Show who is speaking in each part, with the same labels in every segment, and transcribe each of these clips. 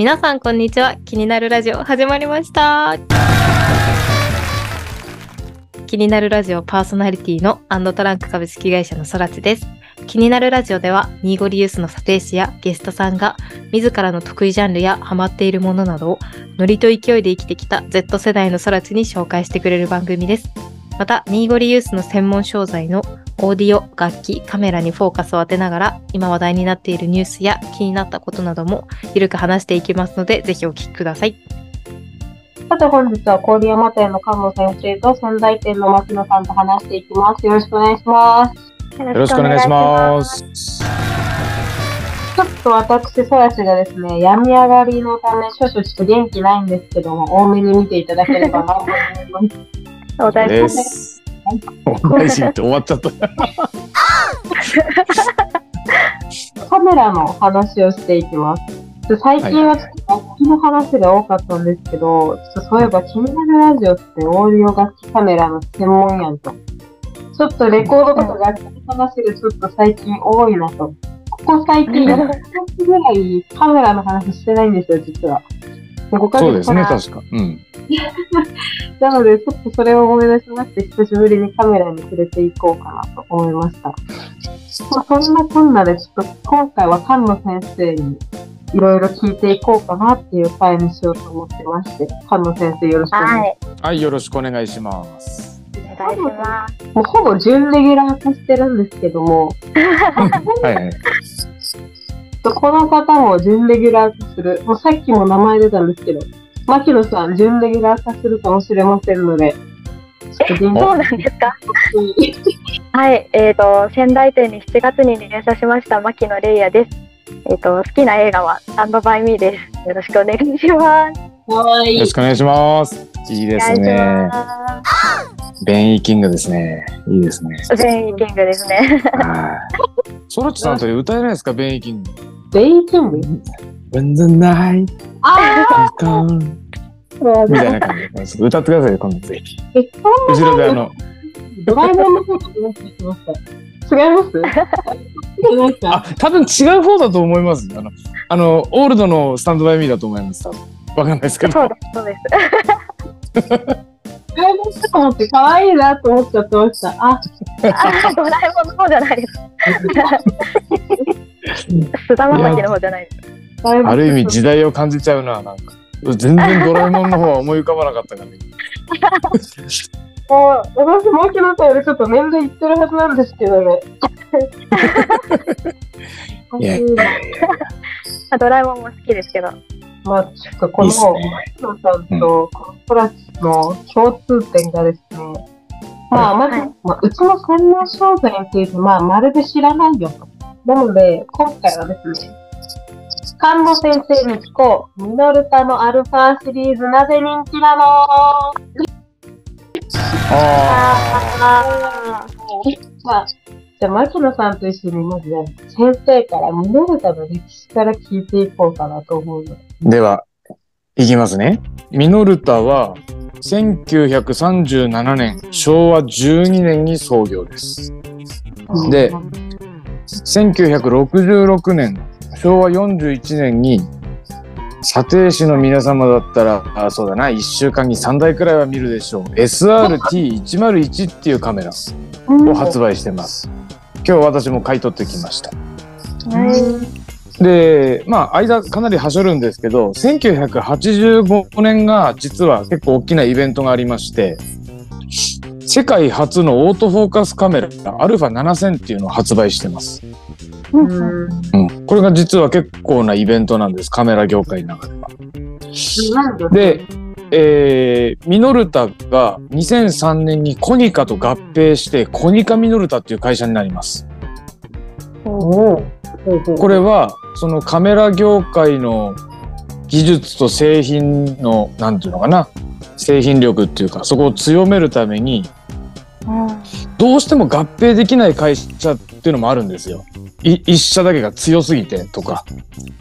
Speaker 1: 皆さんこんにちは。気になるラジオ始まりました。気になるラジオパーソナリティのアンドトランク株式会社のそらちです。気になるラジオではニーゴリユースの査定士やゲストさんが自らの得意ジャンルやハマっているものなどをノリと勢いで生きてきた Z 世代のそらちに紹介してくれる番組です。またニーゴリユースの専門商材のオーディオ、楽器、カメラにフォーカスを当てながら、今話題になっているニュースや気になったことなども、ゆるく話していきますので、ぜひお聞きください。
Speaker 2: さて本日は郡山店の菅野先生と仙台店の牧野さんと話していきます。よろしくお願いします。
Speaker 3: よろしくお願いします。
Speaker 2: ちょっと私、ソヤシがですね、病み上がりのため、少々ちょっと元気ないんですけども、多めに見ていただければなと思います。
Speaker 1: お大
Speaker 3: で
Speaker 1: 事です。
Speaker 3: す。お大事って終わっちゃった。
Speaker 2: カメラの話をしていきます。で最近はちょっと楽器の話が多かったんですけど、ちょっとそういえば気になるラジオってオーディオ楽器カメラの専門やんと。ちょっとレコードとか楽器の話がちょっと最近多いなと。ここ最近4ヶ月ぐらいカメラの話してないんですよ、実は。5ヶ月
Speaker 3: そうですね、確か。うん。
Speaker 2: なので、ちょっとそれを思い出しまして、久しぶりにカメラに触れていこうかなと思いました。まあ、そんなこんなで、ちょっと今回は菅野先生にいろいろ聞いていこうかなっていう回にしようと思ってまして、菅野先生よろしくお願いし
Speaker 1: はい、
Speaker 3: はい、よろしくお願いし。ます。
Speaker 2: もうほぼ準レギュラー化してるんですけども、
Speaker 3: はいはい。
Speaker 2: この方も準レギュラー化する。もうさっきも名前出たんですけど、牧野さん準レギュラー化するかもしれませんので、
Speaker 4: そうなんですか？
Speaker 2: に
Speaker 4: はい、えっ、と仙台店に7月に入社しました牧野玲也です。えっ、と好きな映画はスタンドバイミーです。よろしくお願いします。
Speaker 2: かわいい
Speaker 3: よろし。くお願いします。いいですね。
Speaker 4: ま
Speaker 3: ベンイキングですね。いいですね。
Speaker 4: す。全員キングですね。
Speaker 3: はい。ソロチさんと歌えないですか、ベンイキング。
Speaker 2: ベイキング
Speaker 3: ？When the night
Speaker 2: あ
Speaker 3: comes
Speaker 2: あ
Speaker 3: みたいな感じで。歌ってくださいよ、今度ぜひ。後ろであの、
Speaker 2: ドラえもんの方と思ってきました。違います？違います
Speaker 3: あ
Speaker 2: か、
Speaker 3: 多分違う方だと思います。あの、あの、オールドのスタンドバイミーだと思います。多分わかんないですけど。
Speaker 4: そうです。そうです。
Speaker 2: 違いますと思って可愛いなと思っちゃってました。あ、
Speaker 4: あ、ドラえもんの方じゃないです。菅田将暉の方じゃないです。
Speaker 3: ある意味時代を感じちゃうな、なんか。全然ドラえもんの方は思い浮かばなかったから、ね。
Speaker 2: もう、私、マキノさんよりちょっと年齢いってるはずなんですけどね。
Speaker 3: いやいやいや
Speaker 4: あドラえもんも好きですけど。
Speaker 2: まあ、ちょっとこの、
Speaker 3: いいっすね
Speaker 2: マキノさんとこのトラチの共通点がですね、まあ、まず、
Speaker 4: はい
Speaker 2: まあ、うちの専門商材について、まあ、まるで知らないよと。なので、今回はですね、菅野先生に聞こう。ミノルタのアルファシリーズなぜ人気なの？
Speaker 3: あ
Speaker 2: あまあ、じゃあ、牧野さんと一緒にまず、先生からミノルタの歴史から聞いていこうかなと思うので。
Speaker 3: ーでは、いきますね。ミノルタは、1937年、昭和12年に創業です。で1966年、昭和41年に、査定士の皆様だったら、あそうだな、1週間に3台くらいは見るでしょう。SRT101 っていうカメラを発売してます。今日私も買い取ってきました。で、まあ、間かなりはしょるんですけど、1985年が実は結構大きなイベントがありまして、世界初のオートフォーカスカメラ、アルファ7000っていうのを発売してます。
Speaker 2: うん。
Speaker 3: うん。これが実は結構なイベントなんです。カメラ業界の中では。
Speaker 2: で、
Speaker 3: えー、ミノルタが2003年にコニカと合併して、コニカミノルタっていう会社になります。これは、そのカメラ業界の技術と製品の、なんていうのかな、製品力っていうか、そこを強めるために、どうしても合併できない会社っていうのもあるんですよ。い一社だけが強すぎてとか、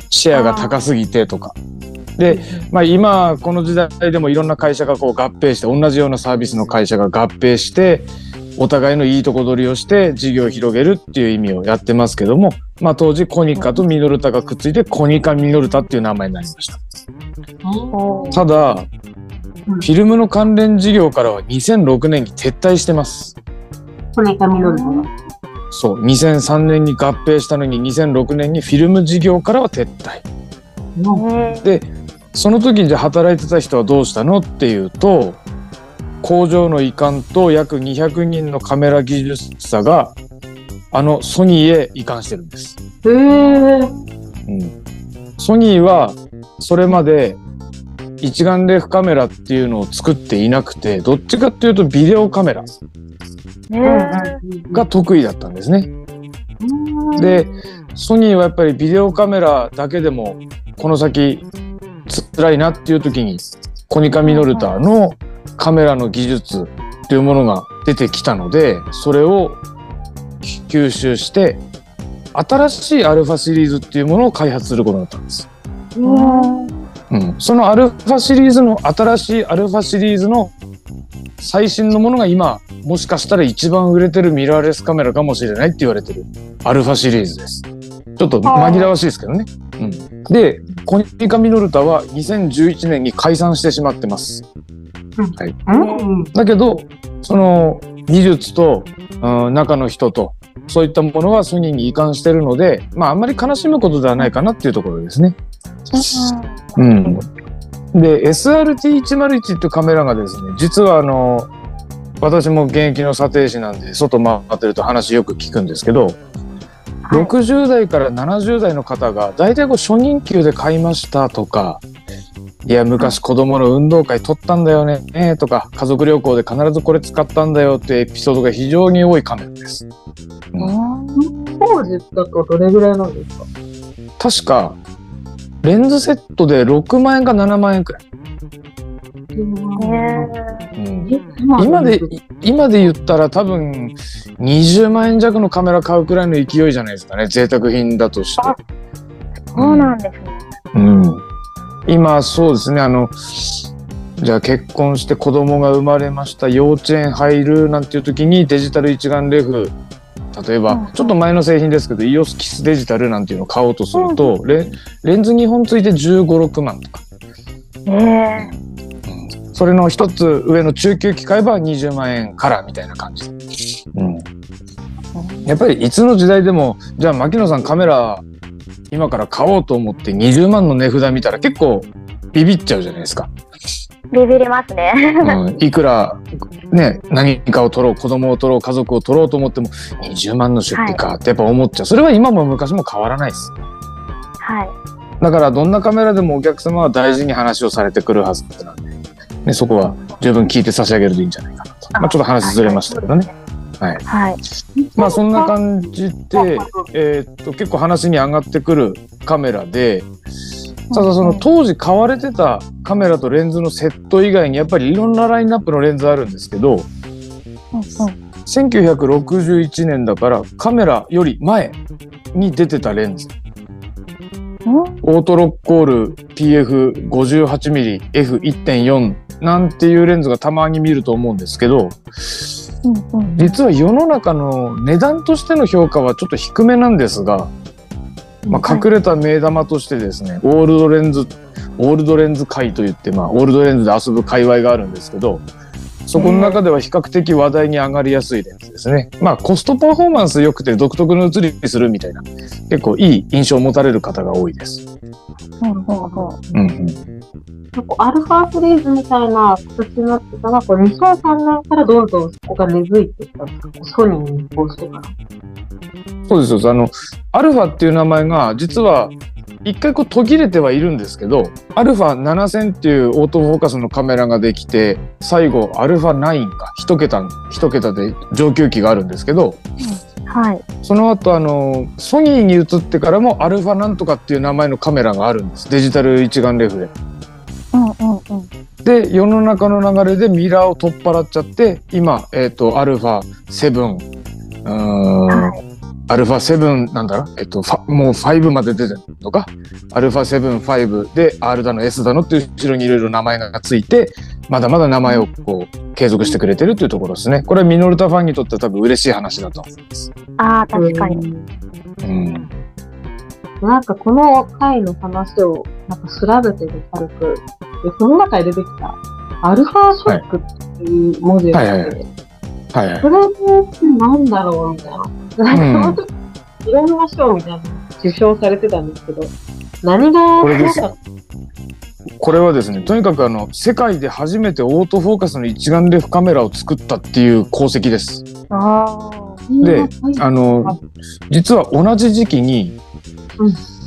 Speaker 3: シェアが高すぎてとか。で、まあ今この時代でもいろんな会社がこう合併して、同じようなサービスの会社が合併して、お互いのいいとこ取りをして事業を広げるっていう意味をやってますけども、まあ当時コニカとミノルタがくっついてコニカミノルタっていう名前になりました。ただ、
Speaker 2: うん
Speaker 3: フィルムの関連事業からは2006年に撤退してます。
Speaker 2: コニカミノルタが。
Speaker 3: そう、2003年に合併したのに2006年にフィルム事業からは撤退。
Speaker 2: うん
Speaker 3: で、その時にじゃあ働いてた人はどうしたのっていうと、工場の移管と約200人のカメラ技術者が、あのソニーへ移管してるんです。
Speaker 2: へえ。
Speaker 3: うん、ソニーはそれまで一眼レフカメラっていうのを作っていなくてどっちかっていうとビデオカメラが得意だったんですね。でソニーはやっぱりビデオカメラだけでもこの先辛いなっていう時にコニカミノルタのカメラの技術というものが出てきたのでそれを吸収して新しいアルファシリーズっていうものを開発することになったんです。うん、そのアルファシリーズの新しいアルファシリーズの最新のものが今もしかしたら一番売れてるミラーレスカメラかもしれないって言われてるアルファシリーズです。ちょっと紛らわしいですけどね。うん、でコニカミノルタは2011年に解散してしまってます。
Speaker 2: うん。
Speaker 3: だけどその技術と、うん、中の人とそういったものはソニーに移管してるのでまああんまり悲しむことではないかなっていうところですね。うん、で SRT101 っていうカメラがですね実はあの私も現役の査定士なんで外回ってると話よく聞くんですけど、60代から70代の方が大体こう初任給で買いましたとかいや昔子供の運動会取ったんだよねえーとか家族旅行で必ずこれ使ったんだよっていうエピソードが非常に多いカメラです。
Speaker 2: 当時だとどれぐらいなんですか？
Speaker 3: 確かレンズセットで6万円か7万円くらい。うん。今で今で言ったら多分20万円弱のカメラ買うくらいの勢いじゃないですかね。贅沢品だとして。
Speaker 4: そうなんですね。
Speaker 3: うん、今そうですね。あのじゃあ結婚して子供が生まれました。幼稚園入るなんていう時にデジタル一眼レフ。例えば、
Speaker 4: うん。うん
Speaker 3: ちょっと前の製品ですけど EOS キスデジタルなんていうのを買おうとすると、レレンズ2本ついて1 5 6万とか、
Speaker 4: ええ
Speaker 3: それの一つ上の中級機買えば20万円からみたいな感じ、うん、やっぱりいつの時代でもじゃあ牧野さんカメラ今から買おうと思って20万の値札見たら結構ビビっちゃうじゃないですか。
Speaker 4: ビビりますね。
Speaker 3: うん、いくらね何かを取ろう子供を取ろう家族を取ろうと思っても20万の出費かってやっぱ思っちゃう、それは今も昔も変わらないです。
Speaker 4: はい。
Speaker 3: だからどんなカメラでもお客様は大事に話をされてくるはずなんで、ね、そこは十分聞いて差し上げるといいんじゃないかなと、まあ、ちょっと話ずれましたけどね。はい。
Speaker 4: はい。
Speaker 3: まあそんな感じで、えーっと結構話に上がってくるカメラでただその当時買われてたカメラとレンズのセット以外にやっぱりいろんなラインナップのレンズあるんですけど1961年だからカメラより前に出てたレンズ。オートロッコール PF58mmF1.4 なんていうレンズがたまに見ると思うんですけど実は世の中の値段としての評価はちょっと低めなんですが、まあ、隠れた目玉としてですね、オールドレンズオールドレンズ界といって、まあ、オールドレンズで遊ぶ界隈があるんですけどそこの中では比較的話題に上がりやすいレンズですね。まあコストパフォーマンス良くて独特の写りするみたいな結構いい印象を持たれる方が多いです。うんうん、
Speaker 2: アルファシリーズみたいな形になってたのは、こう2003年からどんどんそこが根付いてきたんですかソニーに移行してから。
Speaker 3: そうですよあのアルファっていう名前が実は一回こう途切れてはいるんですけどアルファ7000っていうオートフォーカスのカメラができて最後アルファ9か一桁一桁で上級機があるんですけど
Speaker 4: はい。
Speaker 3: その後あのソニーに移ってからもアルファなんとかっていう名前のカメラがあるんですデジタル一眼レフで。
Speaker 4: うんうんうん。
Speaker 3: で世の中の流れでミラーを取っ払っちゃって今、えっとアルファ7うーん、
Speaker 4: はい。
Speaker 3: アルファ7なんだろ？えっとファもう5まで出てるのか？アルファ75で R だの S だのっていう後ろにいろいろ名前がついてまだまだ名前をこう継続してくれてるっていうところですねこれはミノルタファンにとっては多分嬉しい話だと思います。
Speaker 4: ああ、確かに。
Speaker 3: うん
Speaker 2: なんかこの回の話をなんか調べてて軽く、で、その中に出てきた、アルファショックっていう文字があって、
Speaker 3: はい
Speaker 2: それってなんだろうみたいな。なん。いろんな賞みたいなの受賞されてたんですけど、何が
Speaker 3: これ
Speaker 2: っ
Speaker 3: これはですね。とにかくあの世界で初めてオートフォーカスの一眼レフカメラを作ったっていう功績です。
Speaker 4: あ
Speaker 2: た
Speaker 3: であの実は同じ時期に、
Speaker 2: うん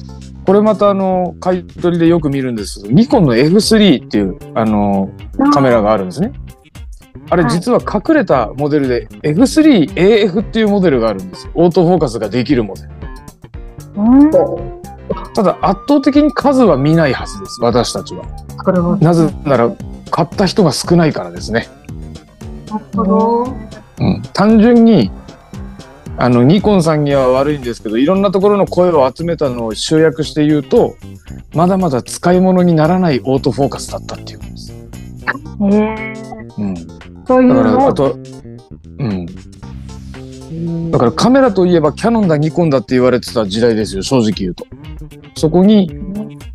Speaker 3: これまたあの買い取りでよく見るんですけどニコンの F3 っていうあのカメラがあるんですね。あれ
Speaker 4: はい
Speaker 3: 実は隠れたモデルで F3AF っていうモデルがあるんですよ。オートフォーカスができるモデル。
Speaker 4: うん
Speaker 3: ただ圧倒的に数は見ないはずです。私たちは。
Speaker 2: は。
Speaker 3: なぜなら買った人が少ないからですね。
Speaker 2: なるほど。
Speaker 3: うん、単純にあのニコンさんには悪いんですけどいろんなところの声を集めたのを集約して言うとまだまだ使い物にならないオートフォーカスだったっていうんです。
Speaker 4: え。
Speaker 3: うん、
Speaker 2: そういう
Speaker 3: だから
Speaker 2: の
Speaker 3: あと、うん、だからカメラといえばキャノンだニコンだって言われてた時代ですよ正直言うと。そこに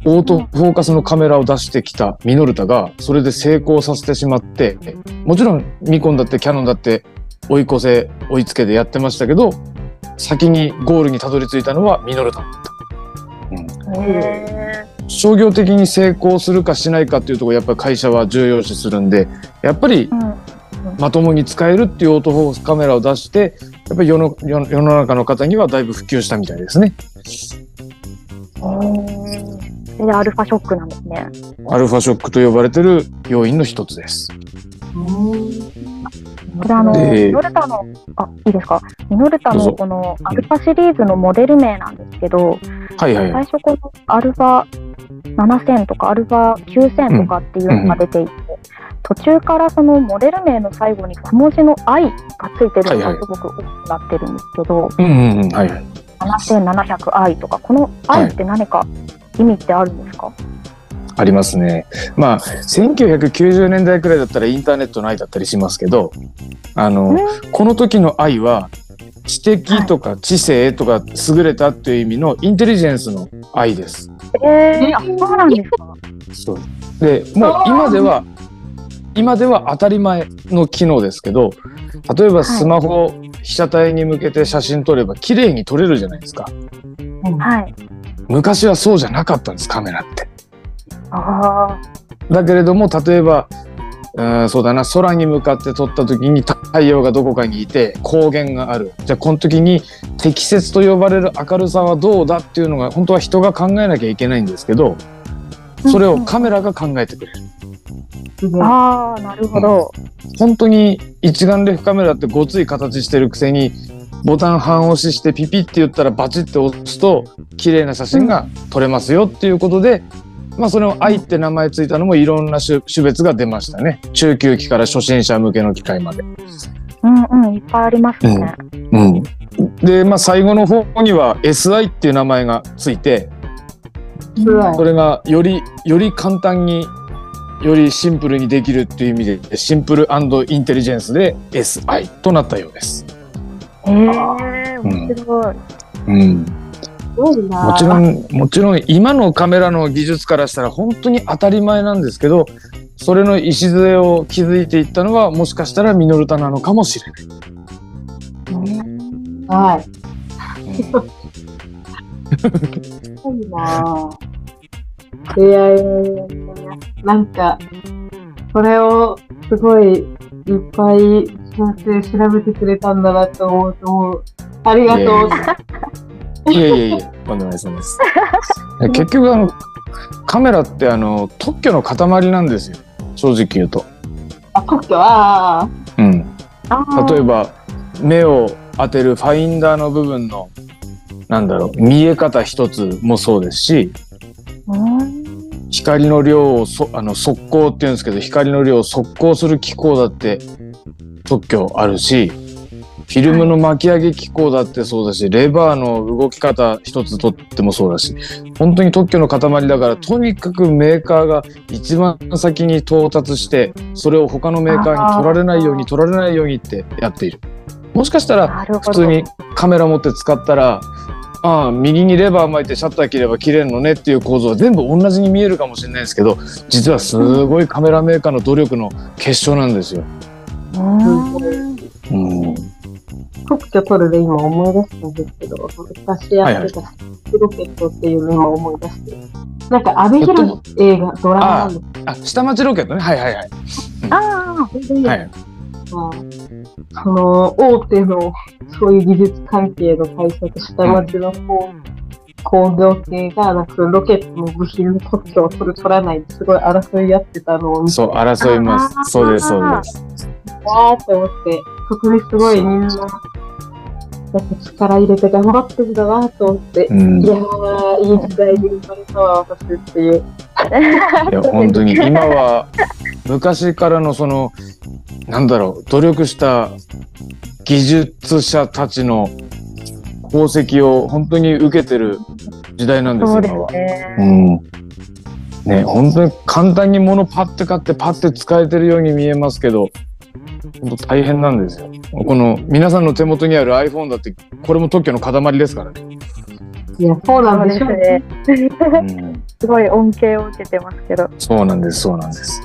Speaker 3: オートフォーカスのカメラを出してきたミノルタがそれで成功させてしまってもちろんニコンだってキャノンだって追い越せ追いつけでやってましたけど先にゴールにたどり着いたのはミノルタだった、うん、
Speaker 4: え
Speaker 3: 商業的に成功するかしないかっていうところやっぱり会社は重要視するんでやっぱり
Speaker 4: うん
Speaker 3: まともに使えるっていうオートフォーカスカメラを出してやっぱり世の世の世の中の方にはだいぶ普及したみたいですね。
Speaker 4: それでアルファショックなんですね。
Speaker 3: アルファショックと呼ばれてる要因の一つです。
Speaker 4: これあの、
Speaker 3: で
Speaker 4: ミノルタの、あ、いいですか？ミノルタのこのアルファシリーズのモデル名なんですけど、
Speaker 3: はいはいはい。
Speaker 4: 最初このアルファ7000とかアルファ9000とかっていうのが出ていて、途中からそのモデル名の最後に小文字の I がついてるのがすごく大きくなってるんですけど、
Speaker 3: うんうんうんはいはい。
Speaker 4: 7700i とか、この I って何か意味ってあるんですか、
Speaker 3: ありますね。まあ1990年代くらいだったらインターネットの愛だったりしますけど、あの、
Speaker 4: うん。
Speaker 3: この時の愛は知的とか知性とか優れたっていう意味のインテリジェンスの愛です。
Speaker 4: えー、あ、そうなんですか？
Speaker 3: そう。でもう今では今では当たり前の機能ですけど例えばスマホを被写体に向けて写真撮れば綺麗に撮れるじゃないですか。
Speaker 4: はい。
Speaker 3: 昔はそうじゃなかったんですカメラって。
Speaker 4: あ
Speaker 3: だけれども例えばうんそうだな空に向かって撮った時に太陽がどこかにいて光源がある。じゃあこの時に適切と呼ばれる明るさはどうだっていうのが本当は人が考えなきゃいけないんですけど
Speaker 4: あ。
Speaker 3: それをカメラが考えてくれる。
Speaker 4: ああ、なるほど。
Speaker 3: 本当に一眼レフカメラってごつい形してるくせにボタン半押ししてピピって言ったらバチって押すと綺麗な写真が撮れますよっていうことで、まあそれを「愛」って名前ついたのもいろんな種種別が出ましたね中級機から初心者向けの機械まで。
Speaker 4: うんうん、いっぱいありますね。
Speaker 3: うん、でまあ最後の方には「SI」っていう名前がついてそれがよりより簡単によりシンプルにできるっていう意味でシンプルインテリジェンスで SI となったようです。
Speaker 4: へえ、面白い。
Speaker 3: うん
Speaker 2: すごいな
Speaker 3: もちろんもちろん今のカメラの技術からしたら本当に当たり前なんですけどそれの礎を築いていったのはもしかしたらミノルタなのかもしれない。
Speaker 2: はい。
Speaker 3: うん
Speaker 2: すごいないやいやいやなんか、それをすごいいっぱい先生調べてくれたんだなと思うとありがとう。
Speaker 3: いやいやいやとんでもないです。結局あのカメラってあの特許の塊なんですよ正直言うと。
Speaker 2: あ、特許？ああ。
Speaker 3: うん、例えば目を当てるファインダーの部分のなんだろう見え方一つもそうですし
Speaker 4: うん
Speaker 3: 光の量をそあの速攻っていうんですけど光の量を速攻する機構だって特許あるしフィルムの巻き上げ機構だってそうだしレバーの動き方一つとってもそうだし本当に特許の塊だからとにかくメーカーが一番先に到達してそれを他のメーカーに取られないように取られないようにってやっている。もしかしたら。普通にカメラ持って使ったらああ右にレバー巻いてシャッター切れば切れるのねっていう構造は全部同じに見えるかもしれないですけど実はすごいカメラメーカーの努力の結晶なんですよ。うん、
Speaker 2: 特許取るで今思い出したんですけど、昔やってたロケットっていうのを今思い出して。なんか、阿部寛映画、ドラマなんです。
Speaker 3: あ下町ロケットね。はいはいはい。
Speaker 4: あ
Speaker 2: けど、
Speaker 3: はい、
Speaker 2: まあその、大手の、そういう技術関係の会社と下町のこう工業系が、なんかロケットの部品の特許を取る取らないすごい争いやってたのを見て、
Speaker 3: そう争います。そうですそうです。
Speaker 2: わーって思って、そこですごいみんな、力入れて頑張ってんだなと思って、
Speaker 3: うん、い
Speaker 2: いやー、いい時代に生まれたわ、私っていう。
Speaker 3: や本当に今は昔からのそのなんだろう努力した技術者たちの功績を本当に受けてる時代なんですよ今は。うん。ね、本当に簡単に物パッて買ってパッて使えてるように見えますけど、大変なんですよ。この皆さんの手元にある iPhone だって、これも特許の塊ですからね。
Speaker 2: いや、そうな
Speaker 4: んですね。
Speaker 3: うん、
Speaker 4: すごい恩恵を受けてますけど。
Speaker 3: そうなんです、そうなんです。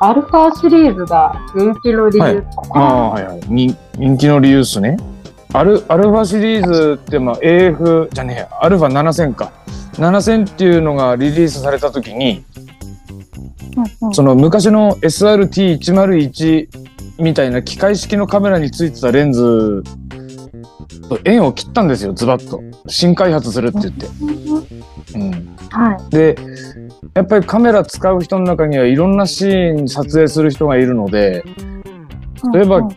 Speaker 2: アルファシリーズが人気の理由、
Speaker 3: はいああ、はいはい。人人気の理由っすね。アルアルファシリーズって、まあ、AF じゃねえや、アルファ7000か。7000っていうのがリリースされた時に、
Speaker 4: うんうん
Speaker 3: その昔の SRT101 みたいな機械式のカメラについてたレンズと縁を切ったんですよズバッと。新開発するって言って、うん、
Speaker 4: はい。
Speaker 3: でやっぱりカメラ使う人の中にはいろんなシーン撮影する人がいるので例えば
Speaker 4: うんうん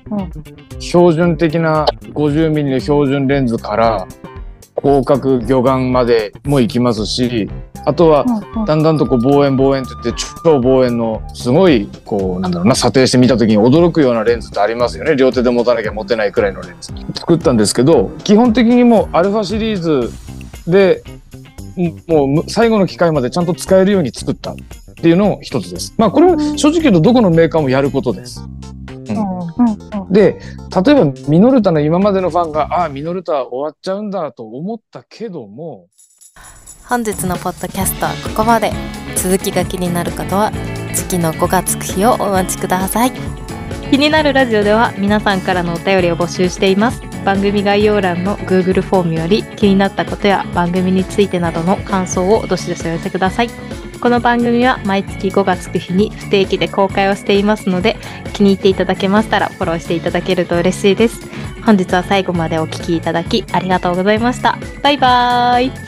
Speaker 3: 標準的な 50mm の標準レンズから広角魚眼までも行きますしあとはだんだんとこう望遠望遠って言って超望遠のすごいこうなんだろうな査定してみた時に驚くようなレンズってありますよね。両手で持たなきゃ持てないくらいのレンズ。作ったんですけど基本的にもうアルファシリーズでもうむ最後の機械までちゃんと使えるように作ったっていうのも一つです。まあこれは正直言うとどこのメーカーもやることです。で例えばミノルタの今までのファンがああミノルタ終わっちゃうんだと思ったけども
Speaker 1: 本日のポッドキャストはここまで。続きが気になる方は次の5月9日をお待ちください。気になるラジオでは皆さんからのお便りを募集しています。番組概要欄の Google フォームより気になったことや番組についてなどの感想をどしどしお寄せください。この番組は毎月5月9日に不定期で公開をしていますので気に入っていただけましたらフォローしていただけると嬉しいです。本日は最後までお聞きいただきありがとうございました。バイバーイ。